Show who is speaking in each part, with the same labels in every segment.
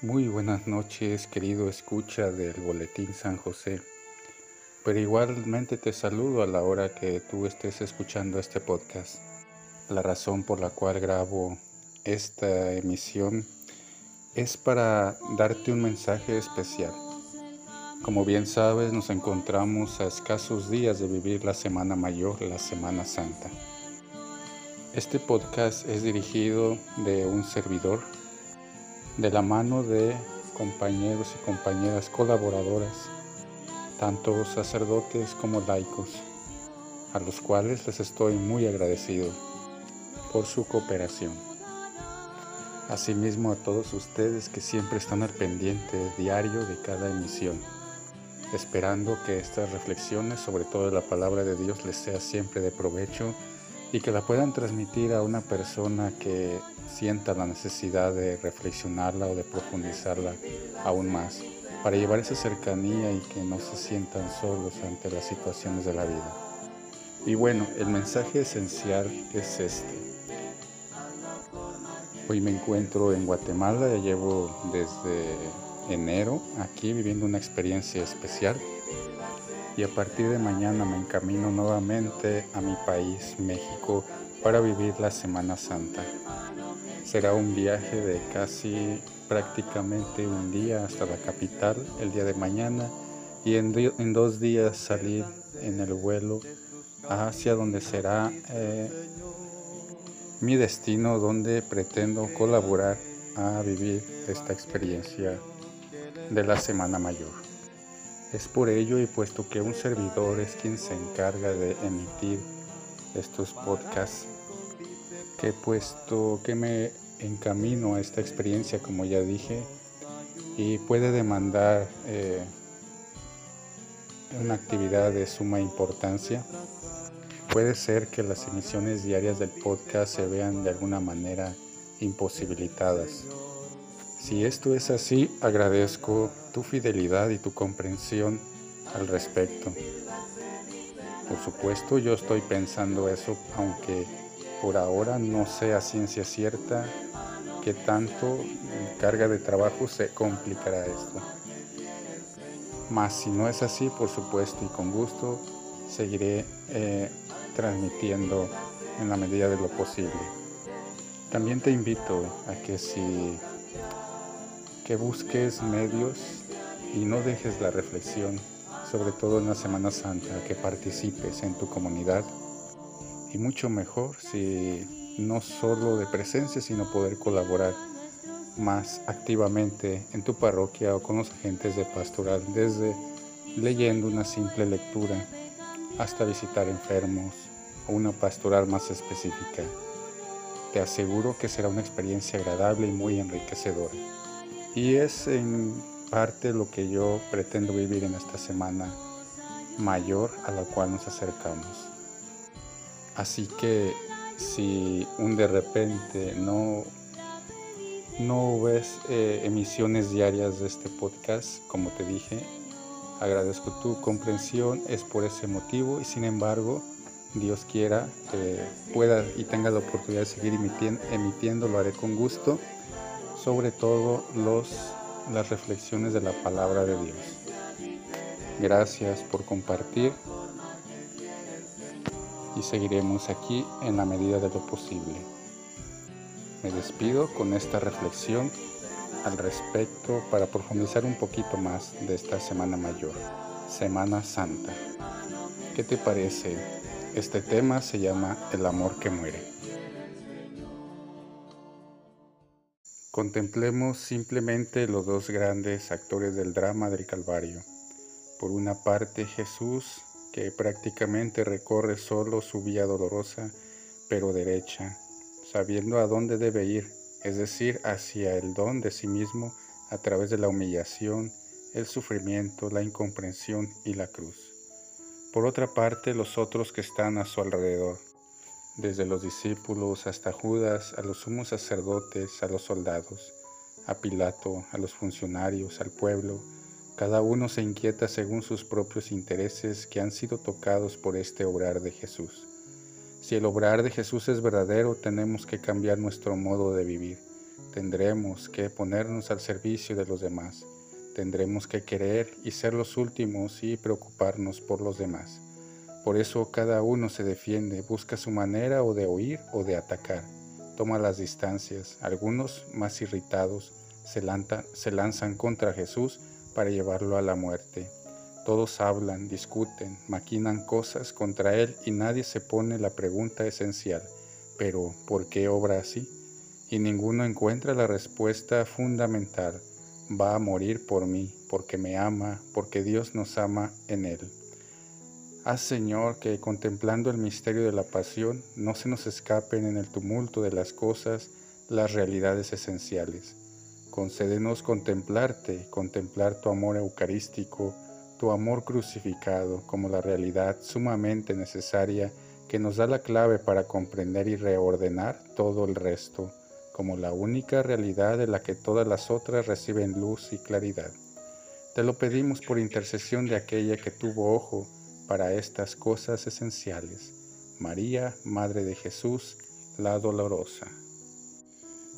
Speaker 1: Muy buenas noches, querido escucha del Boletín San José. Pero igualmente te saludo a la hora que tú estés escuchando este podcast. La razón por la cual grabo esta emisión es para darte un mensaje especial. Como bien sabes, nos encontramos a escasos días de vivir la Semana Mayor, la Semana Santa. Este podcast es dirigido de un servidor de la mano de compañeros y compañeras colaboradoras, tanto sacerdotes como laicos, a los cuales les estoy muy agradecido por su cooperación. Asimismo a todos ustedes que siempre están al pendiente diario de cada emisión, esperando que estas reflexiones sobre todo la palabra de Dios les sea siempre de provecho y que la puedan transmitir a una persona que sienta la necesidad de reflexionarla o de profundizarla aún más, para llevar esa cercanía y que no se sientan solos ante las situaciones de la vida. Y bueno, el mensaje esencial es este. Hoy me encuentro en Guatemala, ya llevo desde enero aquí viviendo una experiencia especial y a partir de mañana me encamino nuevamente a mi país, México, para vivir la Semana Santa. Será un viaje de casi prácticamente un día hasta la capital el día de mañana y en, dos días salir en el vuelo hacia donde será eh, mi destino, donde pretendo colaborar a vivir esta experiencia de la Semana Mayor. Es por ello y puesto que un servidor es quien se encarga de emitir estos podcasts, que puesto que me encamino a esta experiencia, como ya dije, y puede demandar eh, una actividad de suma importancia, puede ser que las emisiones diarias del podcast se vean de alguna manera imposibilitadas. Si esto es así, agradezco tu fidelidad y tu comprensión al respecto. Por supuesto, yo estoy pensando eso, aunque por ahora no sea ciencia cierta que tanto carga de trabajo se complicará esto. Mas si no es así, por supuesto y con gusto, seguiré eh, transmitiendo en la medida de lo posible. También te invito a que si que busques medios y no dejes la reflexión, sobre todo en la Semana Santa, que participes en tu comunidad y mucho mejor si no solo de presencia, sino poder colaborar más activamente en tu parroquia o con los agentes de pastoral, desde leyendo una simple lectura hasta visitar enfermos o una pastoral más específica. Te aseguro que será una experiencia agradable y muy enriquecedora. Y es en parte lo que yo pretendo vivir en esta semana mayor a la cual nos acercamos. Así que si un de repente no, no ves eh, emisiones diarias de este podcast, como te dije, agradezco tu comprensión, es por ese motivo y sin embargo, Dios quiera, que pueda y tenga la oportunidad de seguir emitiendo, emitiendo, lo haré con gusto sobre todo los, las reflexiones de la palabra de Dios. Gracias por compartir y seguiremos aquí en la medida de lo posible. Me despido con esta reflexión al respecto para profundizar un poquito más de esta Semana Mayor, Semana Santa. ¿Qué te parece? Este tema se llama El amor que muere. Contemplemos simplemente los dos grandes actores del drama del Calvario. Por una parte Jesús, que prácticamente recorre solo su vía dolorosa, pero derecha, sabiendo a dónde debe ir, es decir, hacia el don de sí mismo a través de la humillación, el sufrimiento, la incomprensión y la cruz. Por otra parte, los otros que están a su alrededor, desde los discípulos hasta Judas, a los sumos sacerdotes, a los soldados, a Pilato, a los funcionarios, al pueblo, cada uno se inquieta según sus propios intereses que han sido tocados por este obrar de Jesús. Si el obrar de Jesús es verdadero, tenemos que cambiar nuestro modo de vivir. Tendremos que ponernos al servicio de los demás. Tendremos que querer y ser los últimos y preocuparnos por los demás. Por eso cada uno se defiende, busca su manera o de oír o de atacar. Toma las distancias. Algunos, más irritados, se, lanzan contra Jesús para llevarlo a la muerte. Todos hablan, discuten, maquinan cosas contra Él y nadie se pone la pregunta esencial, pero ¿por qué obra así? Y ninguno encuentra la respuesta fundamental, va a morir por mí, porque me ama, porque Dios nos ama en Él. Haz Señor que contemplando el misterio de la pasión no se nos escapen en el tumulto de las cosas las realidades esenciales. Concédenos contemplarte, contemplar tu amor eucarístico, tu amor crucificado como la realidad sumamente necesaria que nos da la clave para comprender y reordenar todo el resto, como la única realidad de la que todas las otras reciben luz y claridad. Te lo pedimos por intercesión de aquella que tuvo ojo, para estas cosas esenciales. María, Madre de Jesús, la dolorosa.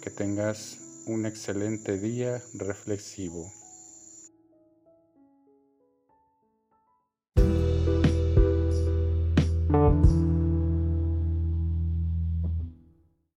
Speaker 1: Que tengas un excelente día reflexivo.